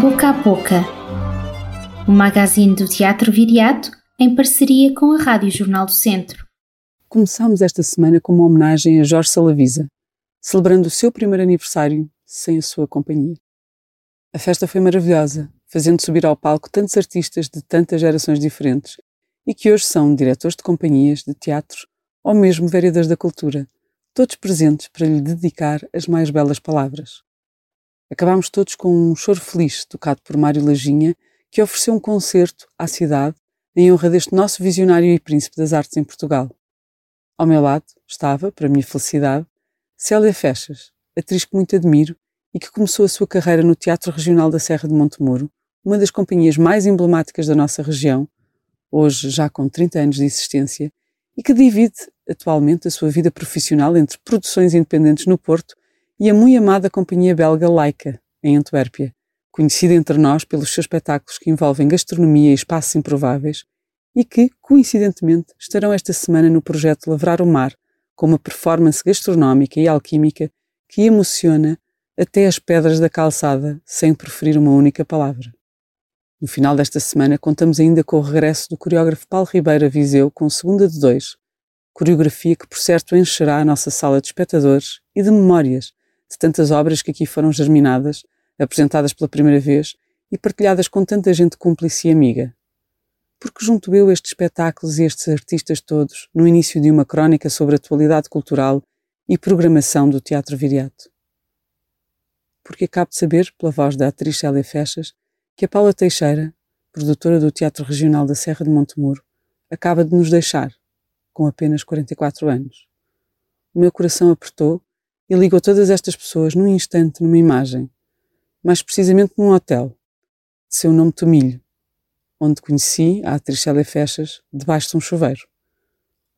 Boca a Boca, o magazine do Teatro Viriato em parceria com a Rádio Jornal do Centro. Começámos esta semana com uma homenagem a Jorge Salavisa, celebrando o seu primeiro aniversário sem a sua companhia. A festa foi maravilhosa, fazendo subir ao palco tantos artistas de tantas gerações diferentes e que hoje são diretores de companhias, de teatros ou mesmo vereadores da cultura, todos presentes para lhe dedicar as mais belas palavras. Acabámos todos com um choro feliz tocado por Mário Lajinha, que ofereceu um concerto à cidade em honra deste nosso visionário e príncipe das artes em Portugal. Ao meu lado estava, para minha felicidade, Célia Fechas, atriz que muito admiro e que começou a sua carreira no Teatro Regional da Serra de Montemuro, uma das companhias mais emblemáticas da nossa região, hoje já com 30 anos de existência, e que divide atualmente a sua vida profissional entre produções independentes no Porto e a muito amada companhia belga Laika, em Antuérpia, conhecida entre nós pelos seus espetáculos que envolvem gastronomia e espaços improváveis e que, coincidentemente, estarão esta semana no projeto Lavrar o Mar, com uma performance gastronómica e alquímica que emociona até as pedras da calçada, sem preferir uma única palavra. No final desta semana, contamos ainda com o regresso do coreógrafo Paulo Ribeiro Viseu com Segunda de Dois, coreografia que por certo encherá a nossa sala de espectadores e de memórias de tantas obras que aqui foram germinadas, apresentadas pela primeira vez e partilhadas com tanta gente cúmplice e amiga. Porque junto eu estes espetáculos e estes artistas todos no início de uma crónica sobre a atualidade cultural e programação do Teatro Viriato porque acabo de saber, pela voz da atriz Célia Fechas, que a Paula Teixeira, produtora do Teatro Regional da Serra de Montemuro, acaba de nos deixar, com apenas 44 anos. O meu coração apertou e ligou todas estas pessoas num instante numa imagem, mais precisamente num hotel, de seu nome Tomilho, onde conheci a atriz Célia Fechas debaixo de um chuveiro.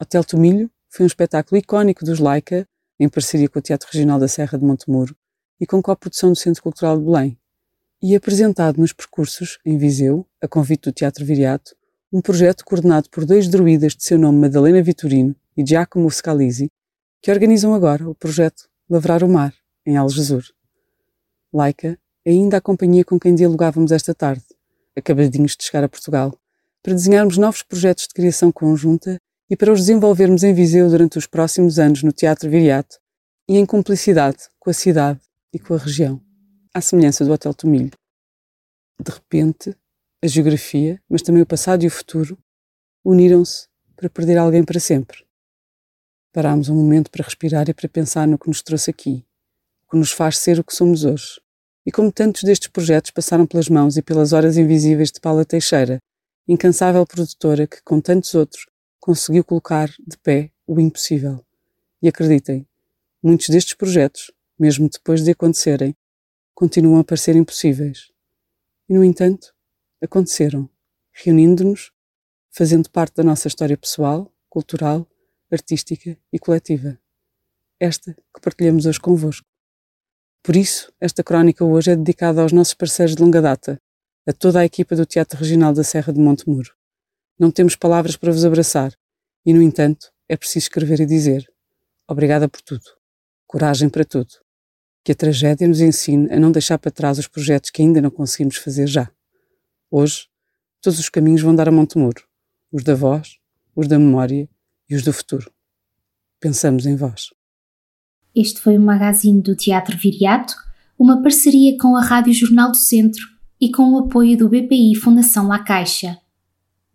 Hotel Tomilho foi um espetáculo icónico dos Laika, em parceria com o Teatro Regional da Serra de Montemuro, e com coprodução do Centro Cultural de Belém, e apresentado nos percursos, em Viseu, a convite do Teatro Viriato, um projeto coordenado por dois druidas de seu nome Madalena Vitorino e Giacomo Scalisi, que organizam agora o projeto Lavrar o Mar, em Algesur. Laica é ainda a companhia com quem dialogávamos esta tarde, acabadinhos de chegar a Portugal, para desenharmos novos projetos de criação conjunta e para os desenvolvermos em Viseu durante os próximos anos no Teatro Viriato e em cumplicidade com a cidade e com a região, à semelhança do Hotel Tomilho. De repente, a geografia, mas também o passado e o futuro, uniram-se para perder alguém para sempre. Parámos um momento para respirar e para pensar no que nos trouxe aqui, o que nos faz ser o que somos hoje. E como tantos destes projetos passaram pelas mãos e pelas horas invisíveis de Paula Teixeira, incansável produtora que, com tantos outros, conseguiu colocar de pé o impossível. E acreditem, muitos destes projetos mesmo depois de acontecerem, continuam a parecer impossíveis. E, no entanto, aconteceram, reunindo-nos, fazendo parte da nossa história pessoal, cultural, artística e coletiva. Esta que partilhamos hoje convosco. Por isso, esta crónica hoje é dedicada aos nossos parceiros de longa data, a toda a equipa do Teatro Regional da Serra de Montemuro. Não temos palavras para vos abraçar e, no entanto, é preciso escrever e dizer: Obrigada por tudo. Coragem para tudo que a tragédia nos ensine a não deixar para trás os projetos que ainda não conseguimos fazer já. Hoje, todos os caminhos vão dar a Montemuro, os da voz, os da memória e os do futuro. Pensamos em vós. Este foi o magazine do Teatro Viriato, uma parceria com a Rádio Jornal do Centro e com o apoio do BPI Fundação La Caixa.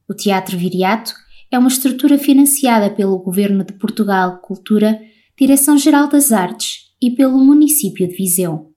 O Teatro Viriato é uma estrutura financiada pelo Governo de Portugal Cultura, Direção-Geral das Artes e pelo município de Viseu.